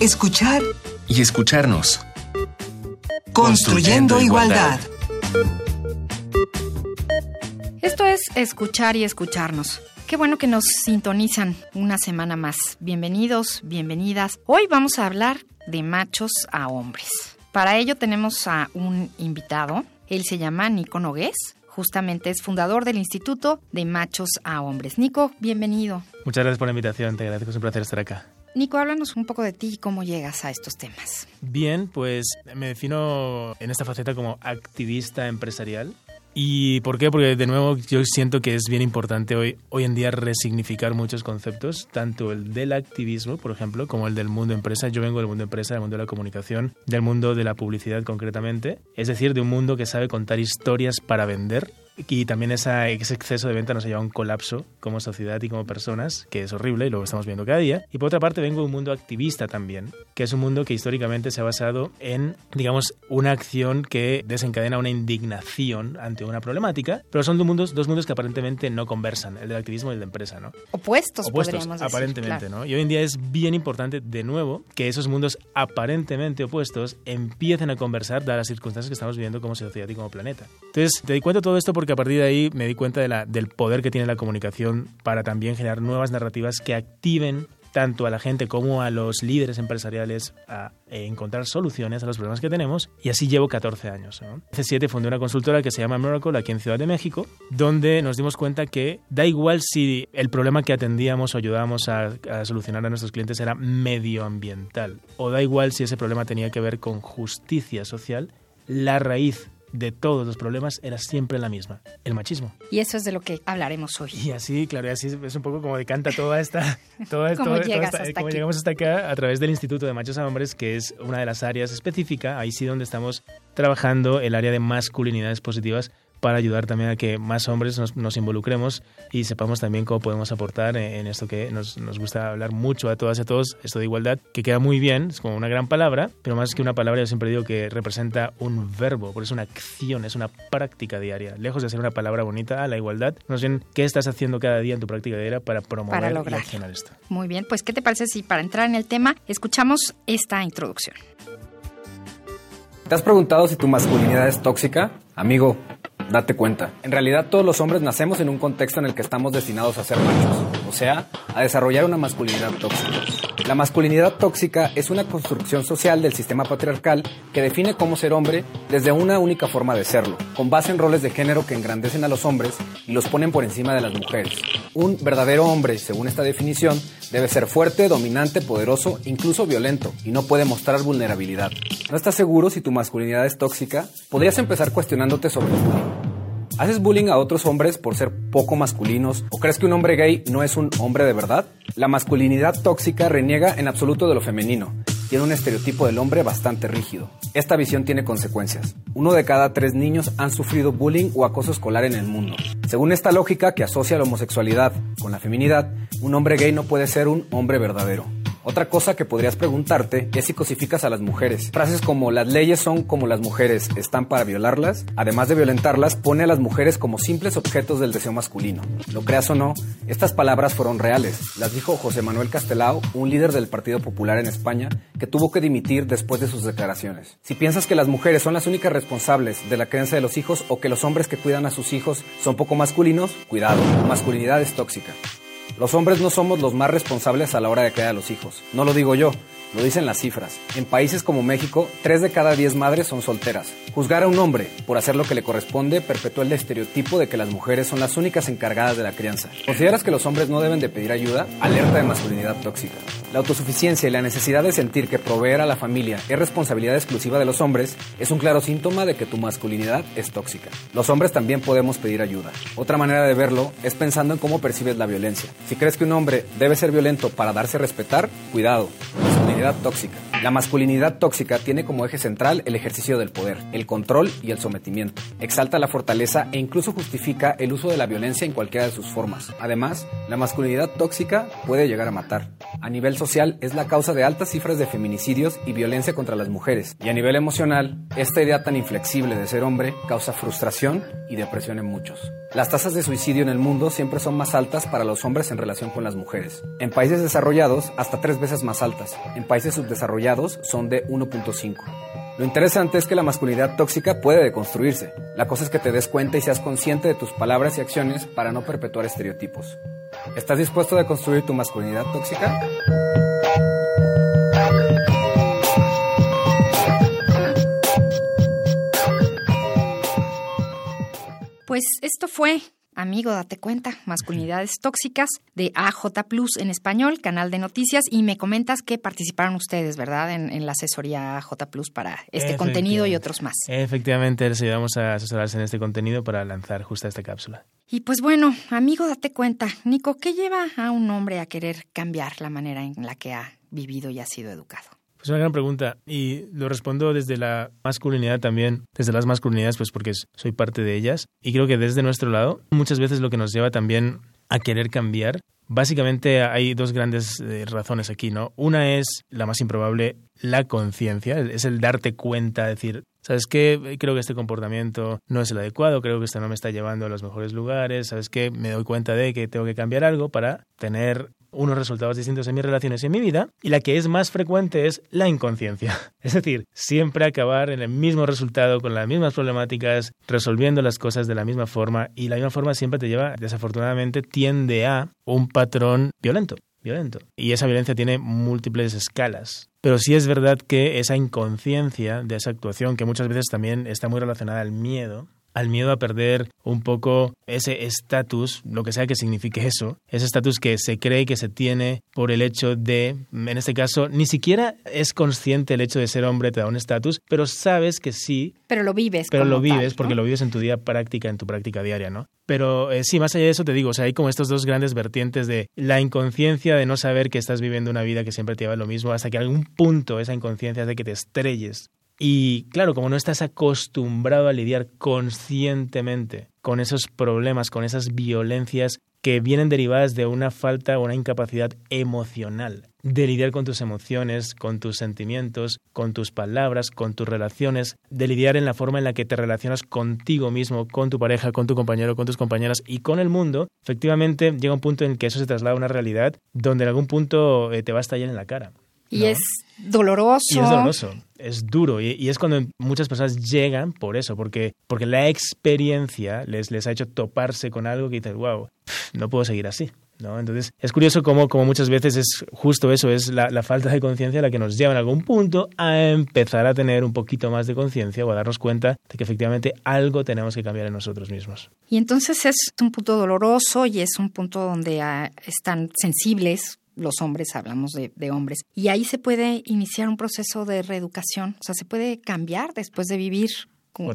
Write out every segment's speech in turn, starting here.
escuchar y escucharnos. Construyendo, igualdad. Esto es escuchar y escucharnos. Qué bueno que nos sintonizan una semana más. Bienvenidos, bienvenidas. Hoy vamos a hablar de machos a hombres. Para ello tenemos a un invitado. Él se llama Nico Nogués. Justamente es fundador del Instituto de Machos a Hombres. Nico, bienvenido. Muchas gracias por la invitación, te agradezco, es un placer estar acá. Nico, háblanos un poco de ti y cómo llegas a estos temas. Bien, pues me defino en esta faceta como activista empresarial. ¿Y por qué? Porque de nuevo yo siento que es bien importante hoy, hoy en día resignificar muchos conceptos, tanto el del activismo, por ejemplo, como el del mundo empresa. Yo vengo del mundo empresa, del mundo de la comunicación, del mundo de la publicidad concretamente, es decir, de un mundo que sabe contar historias para vender y también esa, ese exceso de venta nos ha llevado a un colapso como sociedad y como personas, que es horrible y lo estamos viendo cada día. Y por otra parte vengo de un mundo activista también, que es un mundo que históricamente se ha basado en, digamos, una acción que desencadena una indignación ante una problemática, pero son dos mundos, dos mundos que aparentemente no conversan, el del activismo y el de empresa, ¿no? Opuestos, Opuestos podríamos decir. aparentemente, ¿no? Y hoy en día es bien importante, de nuevo, que esos mundos aparentemente opuestos empiecen a conversar, dadas las circunstancias que estamos viviendo como sociedad y como planeta. Entonces, te di cuenta todo esto porque a partir de ahí me di cuenta del poder que tiene la comunicación para también generar nuevas narrativas que activen tanto a la gente como a los líderes empresariales a eh, encontrar soluciones a los problemas que tenemos y así llevo 14 años. ¿no? Hace 7 fundé una consultora que se llama Miracle aquí en Ciudad de México, donde nos dimos cuenta que da igual si el problema que atendíamos o ayudábamos a, a solucionar a nuestros clientes era medioambiental o da igual si ese problema tenía que ver con justicia social, la raíz de todos los problemas era siempre la misma, el machismo. Y eso es de lo que hablaremos hoy. Y así, claro, y así es un poco como decanta toda esta... Toda, ¿Cómo toda- toda esta- hasta cómo aquí? llegamos hasta acá a través del Instituto de Machos a Hombres, que es una de las áreas específicas, ahí sí donde estamos trabajando el área de masculinidades positivas para ayudar también a que más hombres nos, nos involucremos y sepamos también cómo podemos aportar en, en esto que nos, nos gusta hablar mucho a todas y a todos, esto de igualdad, que queda muy bien, es como una gran palabra, pero más que una palabra yo siempre digo que representa un verbo, porque es una acción, es una práctica diaria. Lejos de ser una palabra bonita, la igualdad, más bien, ¿qué estás haciendo cada día en tu práctica diaria para promover Para y lograrlo. accionar esto? Muy bien, pues ¿qué te parece si para entrar en el tema escuchamos esta introducción? ¿Te has preguntado si tu masculinidad es tóxica? Amigo, date cuenta. En realidad todos los hombres nacemos en un contexto en el que estamos destinados a ser machos, o sea, a desarrollar una masculinidad tóxica. La masculinidad tóxica es una construcción social del sistema patriarcal que define cómo ser hombre desde una única forma de serlo, con base en roles de género que engrandecen a los hombres y los ponen por encima de las mujeres. Un verdadero hombre, según esta definición, debe ser fuerte, dominante, poderoso, incluso violento, y no puede mostrar vulnerabilidad. ¿No estás seguro si tu masculinidad es tóxica? Podrías empezar cuestionándote sobre bullying. ¿Haces bullying a otros hombres por ser poco masculinos? ¿O crees que un hombre gay no es un hombre de verdad? La masculinidad tóxica reniega en absoluto de lo femenino. Tiene un estereotipo del hombre bastante rígido. Esta visión tiene consecuencias. Uno de cada tres niños han sufrido bullying o acoso escolar en el mundo. Según esta lógica que asocia la homosexualidad con la feminidad, un hombre gay no puede ser un hombre verdadero. Otra cosa que podrías preguntarte es si cosificas a las mujeres. Frases como las leyes son como las mujeres están para violarlas, además de violentarlas, pone a las mujeres como simples objetos del deseo masculino. Lo creas o no, estas palabras fueron reales. Las dijo José Manuel Castelao, un líder del Partido Popular en España, que tuvo que dimitir después de sus declaraciones. Si piensas que las mujeres son las únicas responsables de la crianza de los hijos o que los hombres que cuidan a sus hijos son poco masculinos, cuidado, masculinidad es tóxica. Los hombres no somos los más responsables a la hora de criar a los hijos. No lo digo yo, lo dicen las cifras. En países como México, 3 de cada 10 madres son solteras. Juzgar a un hombre por hacer lo que le corresponde perpetúa el estereotipo de que las mujeres son las únicas encargadas de la crianza. ¿Consideras que los hombres no deben de pedir ayuda? Alerta de masculinidad tóxica. La autosuficiencia y la necesidad de sentir que proveer a la familia es responsabilidad exclusiva de los hombres es un claro síntoma de que tu masculinidad es tóxica. Los hombres también podemos pedir ayuda. Otra manera de verlo es pensando en cómo percibes la violencia. Si crees que un hombre debe ser violento para darse a respetar, cuidado. Masculinidad tóxica. La masculinidad tóxica tiene como eje central el ejercicio del poder, el control y el sometimiento. Exalta la fortaleza e incluso justifica el uso de la violencia en cualquiera de sus formas. Además, la masculinidad tóxica puede llegar a matar. A nivel social es la causa de altas cifras de feminicidios y violencia contra las mujeres. Y a nivel emocional, esta idea tan inflexible de ser hombre causa frustración y depresión en muchos. Las tasas de suicidio en el mundo siempre son más altas para los hombres en relación con las mujeres. En países desarrollados, hasta tres veces más altas. En países subdesarrollados son de 1.5. Lo interesante es que la masculinidad tóxica puede deconstruirse. La cosa es que te des cuenta y seas consciente de tus palabras y acciones para no perpetuar estereotipos. ¿Estás dispuesto a deconstruir tu masculinidad tóxica? Pues esto fue, amigo, date cuenta, masculinidades tóxicas de AJ Plus en español, canal de noticias, y me comentas que participaron ustedes, ¿verdad?, en, la asesoría AJ Plus para este contenido y otros más. Efectivamente, les ayudamos a asesorarse en este contenido para lanzar justo esta cápsula. Y pues bueno, amigo, date cuenta, Nico, ¿qué lleva a un hombre a querer cambiar la manera en la que ha vivido y ha sido educado? Es una gran pregunta y lo respondo desde la masculinidad también, desde las masculinidades, pues porque soy parte de ellas. Y creo que desde nuestro lado, muchas veces lo que nos lleva también a querer cambiar Básicamente hay dos grandes eh, razones aquí, ¿no? Una es la más improbable, la conciencia, es el darte cuenta, decir, ¿sabes qué? Creo que este comportamiento no es el adecuado, creo que esto no me está llevando a los mejores lugares, ¿sabes qué? Me doy cuenta de que tengo que cambiar algo para tener unos resultados distintos en mis relaciones y en mi vida, y la que es más frecuente es la inconsciencia. Es decir, siempre acabar en el mismo resultado, con las mismas problemáticas, resolviendo las cosas de la misma forma, y la misma forma siempre te lleva, desafortunadamente, tiende a un patrón violento. Violento. Y esa violencia tiene múltiples escalas. Pero sí es verdad que esa inconsciencia de esa actuación, que muchas veces también está muy relacionada al miedo, al miedo a perder un poco ese estatus, lo que sea que signifique eso, ese estatus que se cree que se tiene por el hecho de, en este caso, ni siquiera es consciente el hecho de ser hombre te da un estatus, pero sabes que sí. Pero lo vives. Pero lo vives porque lo vives en tu día práctica, en tu práctica diaria, ¿no? Pero eh, sí, más allá de eso te digo, o sea, hay como estos dos grandes vertientes de la inconsciencia de no saber que estás viviendo una vida que siempre te lleva lo mismo, hasta que algún punto esa inconsciencia hace que te estrelles y claro, como no estás acostumbrado a lidiar conscientemente con esos problemas, con esas violencias que vienen derivadas de una falta o una incapacidad emocional de lidiar con tus emociones, con tus sentimientos, con tus palabras, con tus relaciones, de lidiar en la forma en la que te relacionas contigo mismo, con tu pareja, con tu compañero, con tus compañeras y con el mundo, efectivamente llega un punto en que eso se traslada a una realidad donde en algún punto eh, te va a estallar en la cara. Y es doloroso. Y es doloroso, es duro. Y, es cuando muchas personas llegan por eso, porque, porque la experiencia les, les ha hecho toparse con algo que dices, wow, no puedo seguir así. ¿No? Entonces, es curioso cómo, como muchas veces es justo eso, es la, la falta de conciencia la que nos lleva en algún punto a empezar a tener un poquito más de conciencia o a darnos cuenta de que efectivamente algo tenemos que cambiar en nosotros mismos. Y entonces es un punto doloroso y es un punto donde ah, están sensibles los hombres, hablamos de, hombres, y ahí se puede iniciar un proceso de reeducación, o sea, se puede cambiar después de vivir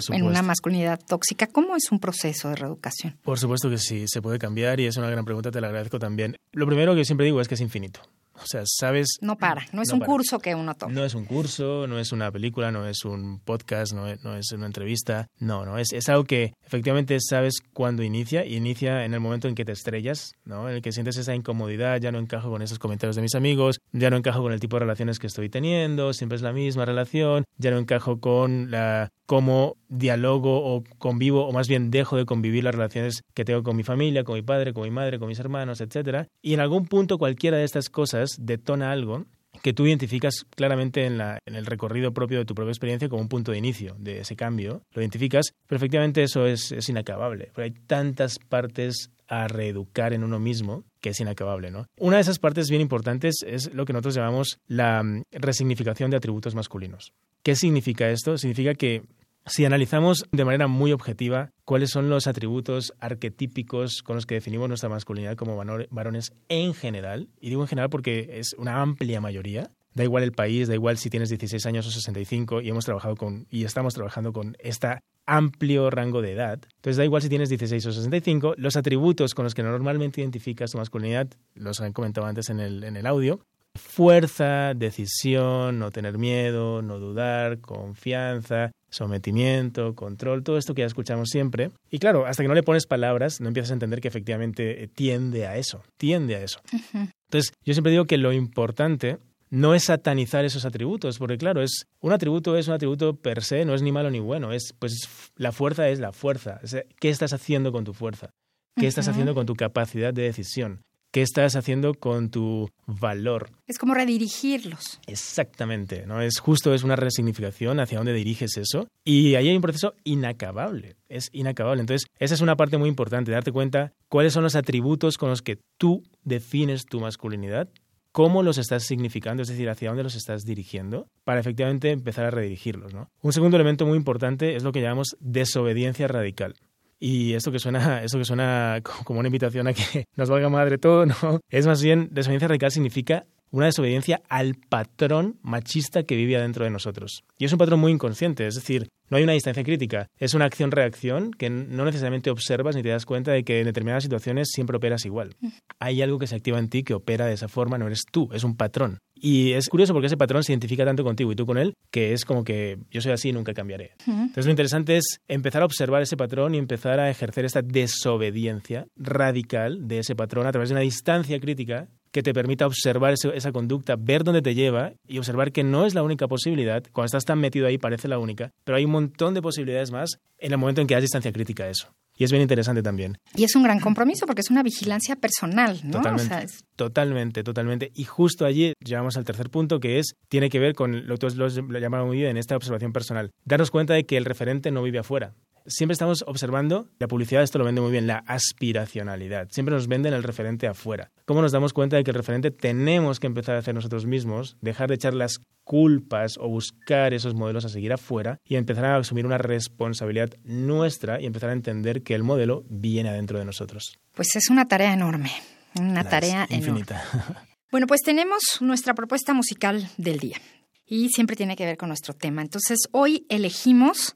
en una masculinidad tóxica. ¿Cómo es un proceso de reeducación? Por supuesto que sí, se puede cambiar y es una gran pregunta, te la agradezco también. Lo primero que siempre digo es que es infinito. O sea, sabes... No para, no es un curso que uno toma. No es un curso, no es una película, no es un podcast, no es, no es una entrevista. No, no, es, es algo que efectivamente sabes cuándo inicia. Y inicia en el momento en que te estrellas, ¿no? En el que sientes esa incomodidad, ya no encajo con esos comentarios de mis amigos, ya no encajo con el tipo de relaciones que estoy teniendo, siempre es la misma relación, ya no encajo con la cómo dialogo o convivo, o más bien dejo de convivir las relaciones que tengo con mi familia, con mi padre, con mi madre, con mis hermanos, etc. Y en algún punto cualquiera de estas cosas detona algo que tú identificas claramente en, la, en el recorrido propio de tu propia experiencia como un punto de inicio de ese cambio. Lo identificas, pero efectivamente eso es, es inacabable. Pero hay tantas partes a reeducar en uno mismo que es inacabable, ¿no? Una de esas partes bien importantes es lo que nosotros llamamos la mm, resignificación de atributos masculinos. ¿Qué significa esto? Significa que si analizamos de manera muy objetiva cuáles son los atributos arquetípicos con los que definimos nuestra masculinidad como varones en general, y digo en general porque es una amplia mayoría, da igual el país, da igual si tienes 16 años o 65 y hemos trabajado con y estamos trabajando con este amplio rango de edad. Entonces da igual si tienes 16 o 65, los atributos con los que normalmente identificas tu masculinidad, los han comentado antes en el, en el audio, fuerza, decisión, no tener miedo, no dudar, confianza, sometimiento, control, todo esto que ya escuchamos siempre. Y claro, hasta que no le pones palabras, no empiezas a entender que efectivamente tiende a eso, tiende a eso. Entonces, yo siempre digo que lo importante no es satanizar esos atributos, porque claro, es un atributo es un atributo per se, no es ni malo ni bueno, es pues la fuerza es la fuerza. ¿Qué estás haciendo con tu fuerza? ¿Qué estás haciendo con tu capacidad de decisión? ¿Qué estás haciendo con tu valor? Es como redirigirlos. Exactamente, ¿no? Es justo, es una resignificación hacia dónde diriges eso. Y ahí hay un proceso inacabable, es inacabable. Entonces, esa es una parte muy importante, darte cuenta cuáles son los atributos con los que tú defines tu masculinidad cómo los estás significando, es decir, hacia dónde los estás dirigiendo, para efectivamente empezar a redirigirlos. ¿no? Un segundo elemento muy importante es lo que llamamos desobediencia radical. Y esto que suena, esto que suena como una invitación a que nos valga madre todo, ¿no? Es más bien, desobediencia radical significa una desobediencia al patrón machista que vive adentro de nosotros. Y es un patrón muy inconsciente, es decir, no hay una distancia crítica, es una acción-reacción que no necesariamente observas ni te das cuenta de que en determinadas situaciones siempre operas igual. Hay algo que se activa en ti que opera de esa forma, no eres tú, es un patrón. Y es curioso porque ese patrón se identifica tanto contigo y tú con él, que es como que yo soy así y nunca cambiaré. Entonces lo interesante es empezar a observar ese patrón y empezar a ejercer esta desobediencia radical de ese patrón a través de una distancia crítica que te permita observar esa conducta, ver dónde te lleva y observar que no es la única posibilidad. Cuando estás tan metido ahí parece la única, pero hay un montón de posibilidades más en el momento en que das distancia crítica a eso. Y es bien interesante también. Y es un gran compromiso porque es una vigilancia personal, ¿no? Totalmente, totalmente, totalmente. Y justo allí llegamos al tercer punto que es, tiene que ver con lo que tú lo has llamado muy bien en esta observación personal. Darnos cuenta de que el referente no vive afuera siempre estamos observando, la publicidad esto lo vende muy bien, la aspiracionalidad. Siempre nos venden el referente afuera. ¿Cómo nos damos cuenta de que el referente tenemos que empezar a hacer nosotros mismos, dejar de echar las culpas o buscar esos modelos a seguir afuera y empezar a asumir una responsabilidad nuestra y empezar a entender que el modelo viene adentro de nosotros? Pues es una tarea enorme, una tarea infinita. Bueno, pues tenemos nuestra propuesta musical del día y siempre tiene que ver con nuestro tema. Entonces, hoy elegimos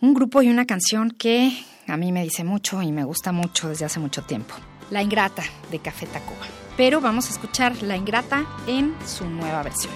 un grupo y una canción que a mí me dice mucho y me gusta mucho desde hace mucho tiempo. La Ingrata de Café Tacuba. Pero vamos a escuchar La Ingrata en su nueva versión.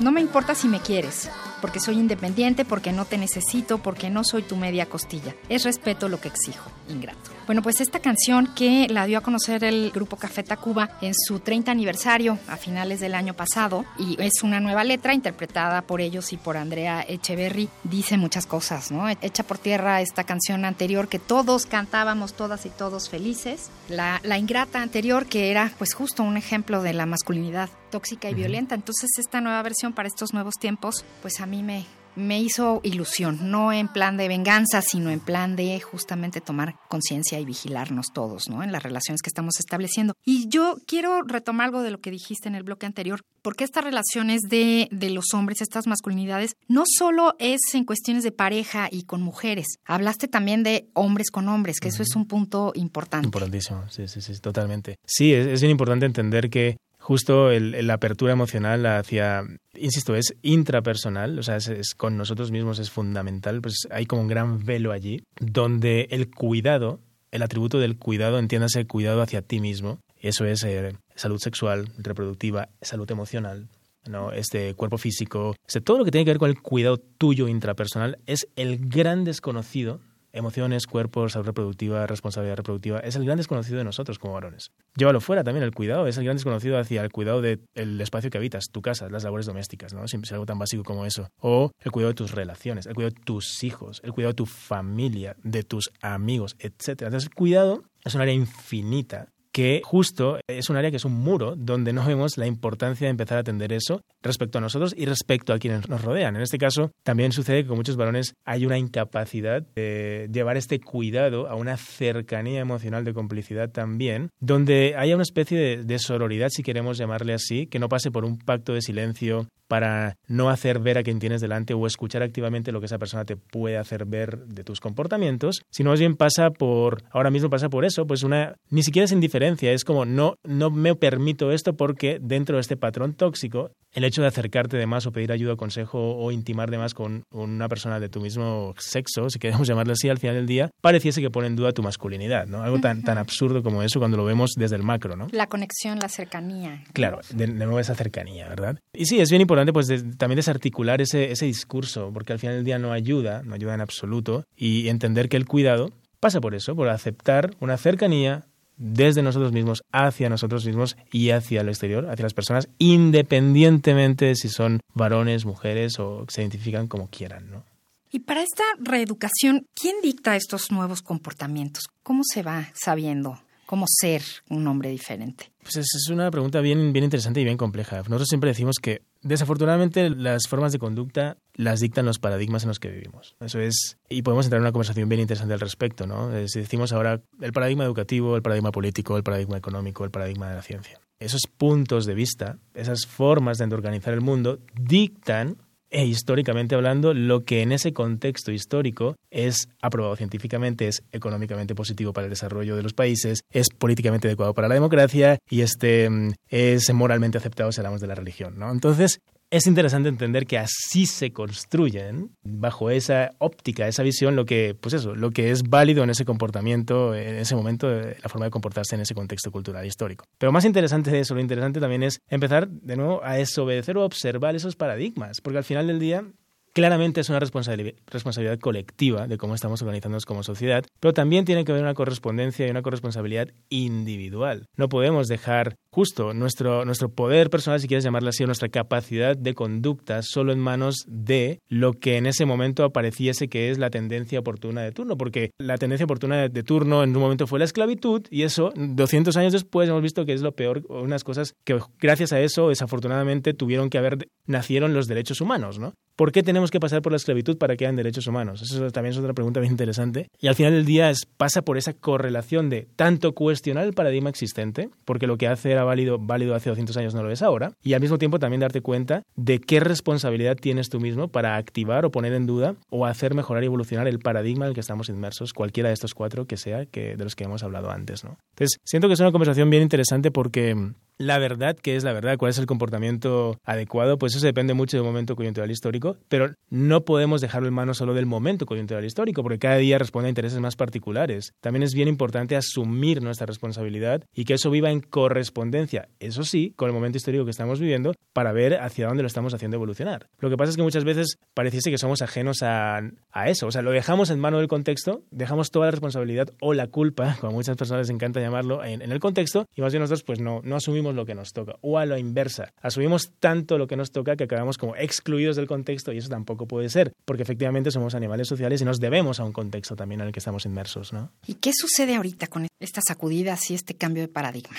No me importa si me quieres porque soy independiente, porque no te necesito, porque no soy tu media costilla. Es respeto lo que exijo, ingrato. Bueno, pues esta canción que la dio a conocer el grupo Café Tacuba en su 30 aniversario a finales del año pasado y es una nueva letra interpretada por ellos y por Andrea Echeverry, dice muchas cosas, ¿no? Echa por tierra esta canción anterior que todos cantábamos, todas y todos felices, la, la ingrata anterior que era pues justo un ejemplo de la masculinidad tóxica y violenta. Entonces esta nueva versión para estos nuevos tiempos, pues a mí me, me hizo ilusión, no en plan de venganza, sino en plan de justamente tomar conciencia y vigilarnos todos, ¿no? En las relaciones que estamos estableciendo. Y yo quiero retomar algo de lo que dijiste en el bloque anterior, porque estas relaciones de, de los hombres, estas masculinidades, no solo es en cuestiones de pareja y con mujeres, hablaste también de hombres con hombres, que eso es un punto importante. Importantísimo, sí, sí, sí, totalmente. Sí, es, es bien importante entender que justo el, la apertura emocional hacia, insisto, es intrapersonal, o sea, es, con nosotros mismos es fundamental, pues hay como un gran velo allí, donde el cuidado, el atributo del cuidado, entiéndase cuidado hacia ti mismo, eso es eh, salud sexual, reproductiva, salud emocional, ¿no? este cuerpo físico, este, todo lo que tiene que ver con el cuidado tuyo intrapersonal es el gran desconocido emociones, cuerpos, salud reproductiva, responsabilidad reproductiva, es el gran desconocido de nosotros como varones. Llévalo fuera también, el cuidado es el gran desconocido hacia el cuidado del espacio que habitas, tu casa, las labores domésticas, ¿no? Es algo tan básico como eso. O el cuidado de tus relaciones, el cuidado de tus hijos, el cuidado de tu familia, de tus amigos, etc. Entonces, el cuidado es un área infinita que justo es un área que es un muro donde no vemos la importancia de empezar a atender eso respecto a nosotros y respecto a quienes nos rodean. En este caso, también sucede que con muchos varones hay una incapacidad de llevar este cuidado a una cercanía emocional de complicidad también, donde haya una especie de, sororidad, si queremos llamarle así, que no pase por un pacto de silencio para no hacer ver a quien tienes delante o escuchar activamente lo que esa persona te puede hacer ver de tus comportamientos, sino más bien pasa por, ahora mismo pasa por eso, pues una, ni siquiera es indiferencia, es como no, no me permito esto porque dentro de este patrón tóxico, el hecho de acercarte de más o pedir ayuda o consejo o intimar de más con una persona de tu mismo sexo, si queremos llamarlo así, al final del día, pareciese que pone en duda tu masculinidad, ¿no? Algo tan, tan absurdo como eso cuando lo vemos desde el macro, ¿no? La conexión, la cercanía. Claro, de, de nuevo esa cercanía, ¿verdad? Y sí, es bien importante pues de, también desarticular ese, ese discurso, porque al final del día no ayuda, no ayuda en absoluto, y entender que el cuidado pasa por eso, por aceptar una cercanía desde nosotros mismos hacia nosotros mismos y hacia el exterior, hacia las personas, independientemente de si son varones, mujeres o se identifican como quieran, ¿no? Y para esta reeducación, ¿quién dicta estos nuevos comportamientos? ¿Cómo se va sabiendo cómo ser un hombre diferente? Pues es una pregunta bien, bien interesante y bien compleja. Nosotros siempre decimos que desafortunadamente las formas de conducta las dictan los paradigmas en los que vivimos. Eso es, y podemos entrar en una conversación bien interesante al respecto, ¿no? Si decimos ahora el paradigma educativo, el paradigma político, el paradigma económico, el paradigma de la ciencia. Esos puntos de vista, esas formas de organizar el mundo, dictan e históricamente hablando, lo que en ese contexto histórico es aprobado científicamente, es económicamente positivo para el desarrollo de los países, es políticamente adecuado para la democracia y este es moralmente aceptado si hablamos de la religión. ¿no? Entonces, es interesante entender que así se construyen bajo esa óptica, esa visión, lo que, pues eso, lo que es válido en ese comportamiento, en ese momento, la forma de comportarse en ese contexto cultural histórico. Pero más interesante de eso, lo interesante también es empezar de nuevo a desobedecer o observar esos paradigmas, porque al final del día Claramente es una responsabilidad colectiva de cómo estamos organizándonos como sociedad, pero también tiene que haber una correspondencia y una corresponsabilidad individual. No podemos dejar justo nuestro, nuestro poder personal, si quieres llamarlo así, o nuestra capacidad de conducta solo en manos de lo que en ese momento apareciese que es la tendencia oportuna de turno, porque la tendencia oportuna de turno en un momento fue la esclavitud y eso 200 años después hemos visto que es lo peor, unas cosas que gracias a eso desafortunadamente tuvieron que haber, nacieron los derechos humanos, ¿no? ¿Por qué tenemos que pasar por la esclavitud para que hayan derechos humanos? Eso también es otra pregunta bien interesante. Y al final del día es, pasa por esa correlación de tanto cuestionar el paradigma existente, porque lo que hace era válido, válido hace 200 años no lo es ahora, y al mismo tiempo también darte cuenta de qué responsabilidad tienes tú mismo para activar o poner en duda o hacer mejorar y evolucionar el paradigma en el que estamos inmersos, cualquiera de estos cuatro que sea que, de los que hemos hablado antes. Entonces, siento que es una conversación bien interesante porque la verdad, qué es la verdad, cuál es el comportamiento adecuado, pues eso depende mucho del momento coyuntural histórico, pero no podemos dejarlo en manos solo del momento coyuntural histórico, porque cada día responde a intereses más particulares. También es bien importante asumir nuestra responsabilidad y que eso viva en correspondencia, eso sí, con el momento histórico que estamos viviendo, para ver hacia dónde lo estamos haciendo evolucionar. Lo que pasa es que muchas veces pareciese que somos ajenos a, a eso, o sea, lo dejamos en mano del contexto, dejamos toda la responsabilidad o la culpa, como a muchas personas les encanta llamarlo, en, en el contexto, y más bien nosotros pues no, no asumimos lo que nos toca. O a la inversa, asumimos tanto lo que nos toca que acabamos como excluidos del contexto y eso tampoco puede ser, porque efectivamente somos animales sociales y nos debemos a un contexto también en el que estamos inmersos. ¿no? ¿Y qué sucede ahorita con estas sacudidas y este cambio de paradigma?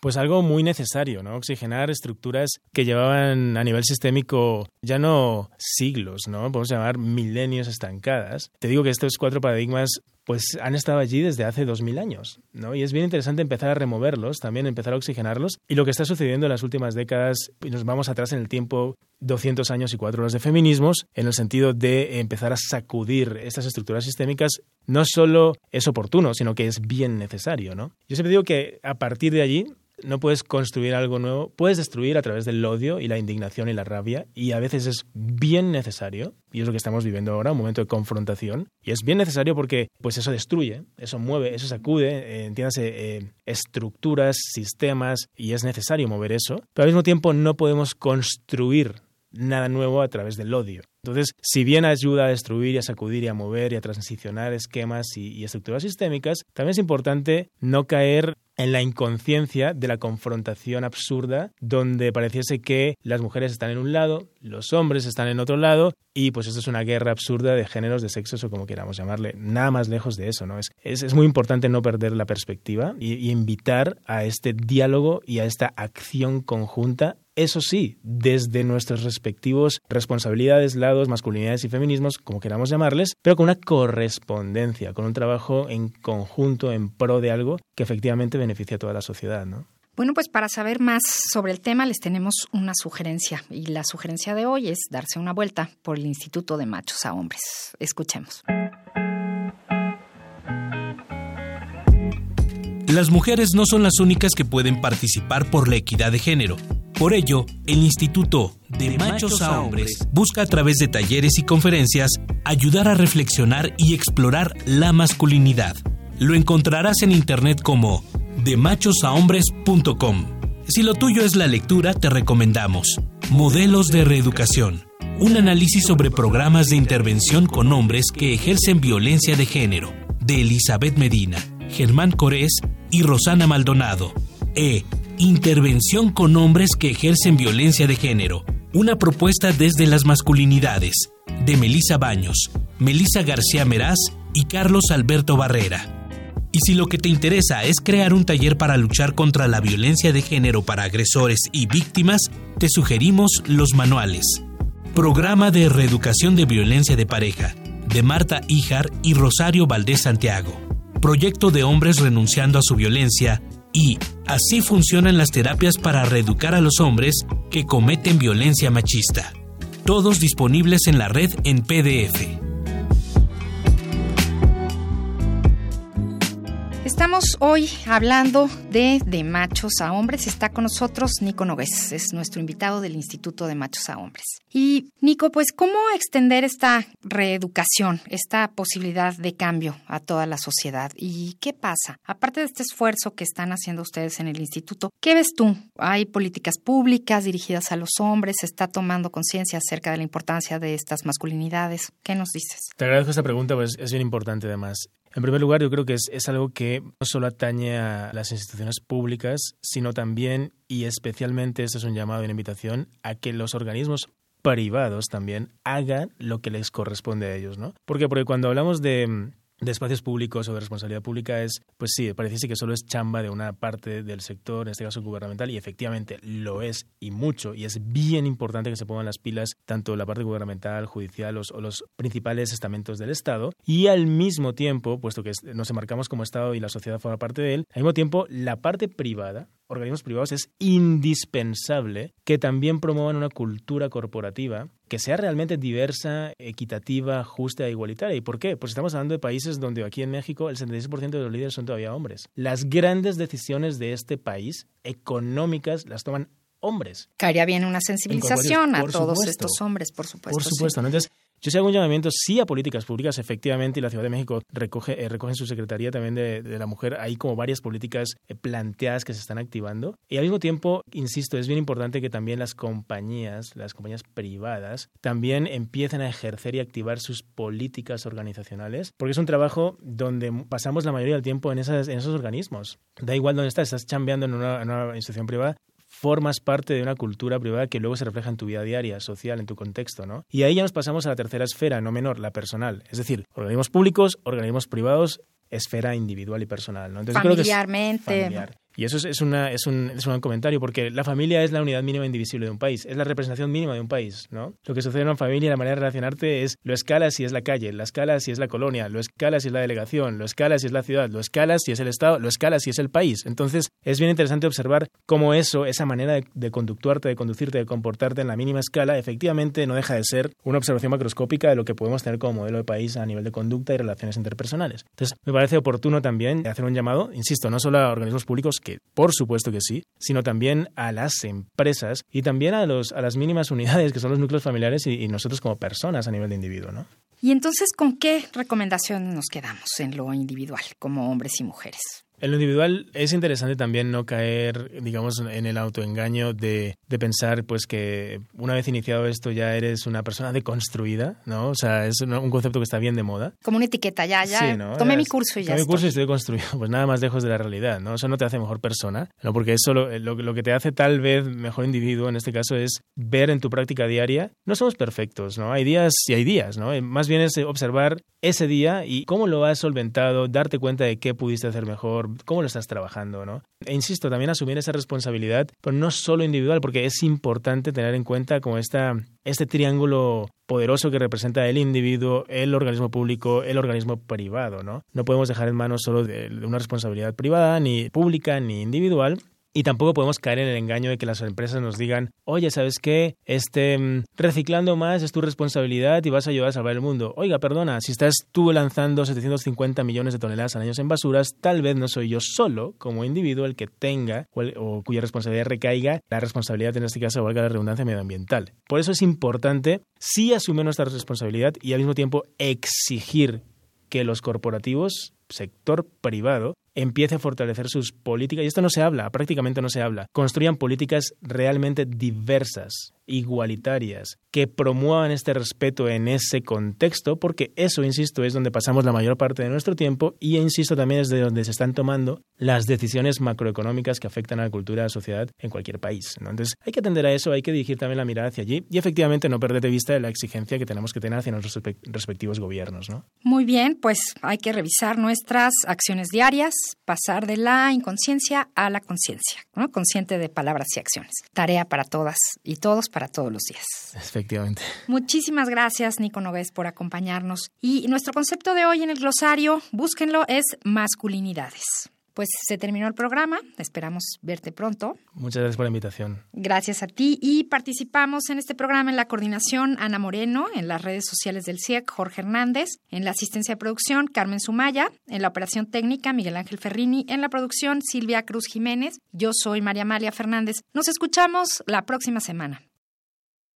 Pues algo muy necesario, ¿no? Oxigenar estructuras que llevaban a nivel sistémico ya no siglos, ¿no? Podemos llamar milenios estancadas. Te digo que estos cuatro paradigmas pues han estado allí desde hace dos mil años, ¿no? Y es bien interesante empezar a removerlos, también empezar a oxigenarlos. Y lo que está sucediendo en las últimas décadas, y nos vamos atrás en el tiempo, 200 años y cuatro horas de feminismos, en el sentido de empezar a sacudir estas estructuras sistémicas, no solo es oportuno, sino que es bien necesario, ¿no? Yo siempre digo que a partir de allí no puedes construir algo nuevo, puedes destruir a través del odio y la indignación y la rabia, y a veces es bien necesario, y es lo que estamos viviendo ahora, un momento de confrontación, y es bien necesario porque pues eso destruye, eso mueve, eso sacude, eh, entiéndase, eh, estructuras, sistemas, y es necesario mover eso, pero al mismo tiempo no podemos construir nada nuevo a través del odio. Entonces, si bien ayuda a destruir y a sacudir y a mover y a transicionar esquemas y, estructuras sistémicas, también es importante no caer en la inconsciencia de la confrontación absurda donde pareciese que las mujeres están en un lado, los hombres están en otro lado y pues esto es una guerra absurda de géneros, de sexos o como queramos llamarle. Nada más lejos de eso, ¿no? Es, es, es muy importante no perder la perspectiva y invitar a este diálogo y a esta acción conjunta eso sí, desde nuestros respectivos responsabilidades, lados, masculinidades y feminismos, como queramos llamarles, pero con una correspondencia, con un trabajo en conjunto en pro de algo que efectivamente beneficia a toda la sociedad, ¿no? Bueno, pues para saber más sobre el tema les tenemos una sugerencia y la sugerencia de hoy es darse una vuelta por el Instituto de Machos a Hombres. Escuchemos. Las mujeres no son las únicas que pueden participar por la equidad de género. Por ello, el Instituto de Machos a Hombres busca a través de talleres y conferencias ayudar a reflexionar y explorar la masculinidad. Lo encontrarás en internet como demachosahombres.com. Si lo tuyo es la lectura, te recomendamos Modelos de Reeducación, un análisis sobre programas de intervención con hombres que ejercen violencia de género, de Elizabeth Medina, Germán Corés y Rosana Maldonado. E. Intervención con hombres que ejercen violencia de género, una propuesta desde las masculinidades, de Melisa Baños, Melisa García Meraz y Carlos Alberto Barrera. Y si lo que te interesa es crear un taller para luchar contra la violencia de género para agresores y víctimas, te sugerimos los manuales. Programa de Reeducación de Violencia de Pareja, de Marta Ijar y Rosario Valdés Santiago. Proyecto de hombres renunciando a su violencia y así funcionan las terapias para reeducar a los hombres que cometen violencia machista. Todos disponibles en la red en PDF. Estamos hoy hablando de, de machos a hombres. Está con nosotros Nico Nogués, es nuestro invitado del Instituto de Machos a Hombres. Y Nico, pues, ¿cómo extender esta reeducación, esta posibilidad de cambio a toda la sociedad? ¿Y qué pasa? Aparte de este esfuerzo que están haciendo ustedes en el instituto, ¿qué ves tú? ¿Hay políticas públicas dirigidas a los hombres? ¿Se está tomando conciencia acerca de la importancia de estas masculinidades? ¿Qué nos dices? Te agradezco esta pregunta, pues es bien importante además. En primer lugar, yo creo que es, es, algo que no solo atañe a las instituciones públicas, sino también y especialmente, este es un llamado y una invitación, a que los organismos privados también hagan lo que les corresponde a ellos, ¿no? ¿Por qué? Porque cuando hablamos de de espacios públicos o de responsabilidad pública es, pues sí, parece que solo es chamba de una parte del sector, en este caso gubernamental, y efectivamente lo es y mucho, y es bien importante que se pongan las pilas tanto la parte gubernamental, judicial o los principales estamentos del Estado, y al mismo tiempo, puesto que nos enmarcamos como Estado y la sociedad forma parte de él, al mismo tiempo la parte privada organismos privados es indispensable que también promuevan una cultura corporativa que sea realmente diversa, equitativa, justa e igualitaria. ¿Y por qué? Pues estamos hablando de países donde aquí en México el 76% de los líderes son todavía hombres. Las grandes decisiones de este país, económicas, las toman hombres. Caería bien una sensibilización a todos estos hombres, por supuesto. Por supuesto. Entonces, yo sí hago un llamamiento, sí a políticas públicas, efectivamente, y la Ciudad de México recoge, eh, recoge en su Secretaría también de, de, la Mujer, hay como varias políticas eh, planteadas que se están activando. Y al mismo tiempo, insisto, es bien importante que también las compañías, las compañías privadas, también empiecen a ejercer y activar sus políticas organizacionales, porque es un trabajo donde pasamos la mayoría del tiempo en, esas, en esos organismos. Da igual dónde estás, estás chambeando en una, en una institución privada, formas parte de una cultura privada que luego se refleja en tu vida diaria, social, en tu contexto, ¿no? Y ahí ya nos pasamos a la tercera esfera, no menor, la personal. Es decir, organismos públicos, organismos privados, esfera individual y personal, ¿no? Entonces, Familiarmente. Creo que es familiar. Y eso es, es, es, un, es un comentario, porque la familia es la unidad mínima indivisible de un país, es la representación mínima de un país, ¿no? Lo que sucede en una familia, la manera de relacionarte es, lo escalas si es la calle, la escalas si es la colonia, lo escalas si es la delegación, lo escalas si es la ciudad, lo escalas si es el Estado, lo escalas si es el país. Entonces, es bien interesante observar cómo eso, esa manera de, de conductuarte, de conducirte, de comportarte en la mínima escala, efectivamente no deja de ser una observación macroscópica de lo que podemos tener como modelo de país a nivel de conducta y relaciones interpersonales. Entonces, me parece oportuno también hacer un llamado, insisto, no solo a organismos públicos que, por supuesto, que sí, sino también a las empresas y también a, los, a las mínimas unidades que son los núcleos familiares y, nosotros como personas a nivel de individuo, ¿no? Y entonces, ¿con qué recomendación nos quedamos en lo individual, como hombres y mujeres? En lo individual es interesante también no caer, digamos, en el autoengaño de, de, pensar pues que una vez iniciado esto ya eres una persona deconstruida, ¿no? O sea, es un concepto que está bien de moda. Como una etiqueta, ya, ya. Sí, ¿no? Tomé ya, mi curso y ya. Tomé mi curso y estoy construido. Pues nada más lejos de la realidad, ¿no? Eso no te hace mejor persona, ¿no? Porque eso lo, lo, lo que te hace tal vez mejor individuo en este caso es ver en tu práctica diaria, no somos perfectos, ¿no? Hay días y hay días, ¿no? Más bien es observar ese día y cómo lo has solventado, darte cuenta de qué pudiste hacer mejor, cómo lo estás trabajando, ¿no? E insisto, también asumir esa responsabilidad, pero no solo individual, porque es importante tener en cuenta como esta, este triángulo poderoso que representa el individuo, el organismo público, el organismo privado, ¿no? No podemos dejar en manos solo de una responsabilidad privada, ni pública, ni individual, y tampoco podemos caer en el engaño de que las empresas nos digan, oye, ¿sabes qué? Este, reciclando más es tu responsabilidad y vas a ayudar a salvar el mundo. Oiga, perdona, si estás tú lanzando 750 millones de toneladas al año en basuras, tal vez no soy yo solo, como individuo, el que tenga o, o cuya responsabilidad recaiga la responsabilidad, en este caso, valga la redundancia medioambiental. Por eso es importante sí asumir nuestra responsabilidad y al mismo tiempo exigir que los corporativos, sector privado, empiece a fortalecer sus políticas, y esto no se habla, prácticamente no se habla, construyan políticas realmente diversas, igualitarias, que promuevan este respeto en ese contexto, porque eso, insisto, es donde pasamos la mayor parte de nuestro tiempo y, insisto, también es de donde se están tomando las decisiones macroeconómicas que afectan a la cultura a la sociedad en cualquier país. Entonces, hay que atender a eso, hay que dirigir también la mirada hacia allí y, efectivamente, no perder de vista la exigencia que tenemos que tener hacia nuestros respectivos gobiernos. ¿no? Muy bien, pues hay que revisar nuestras acciones diarias, pasar de la inconsciencia a la conciencia, ¿no? consciente de palabras y acciones. Tarea para todas y todos para todos los días. Efectivamente. Muchísimas gracias, Nico Nogués, por acompañarnos. Y nuestro concepto de hoy en el glosario, búsquenlo, es masculinidades. Pues se terminó el programa, esperamos verte pronto. Muchas gracias por la invitación. Gracias a ti y participamos en este programa en la coordinación Ana Moreno, en las redes sociales del CIEC Jorge Hernández, en la asistencia de producción Carmen Sumaya, en la operación técnica Miguel Ángel Ferrini, en la producción Silvia Cruz Jiménez. Yo soy María Amalia Fernández. Nos escuchamos la próxima semana.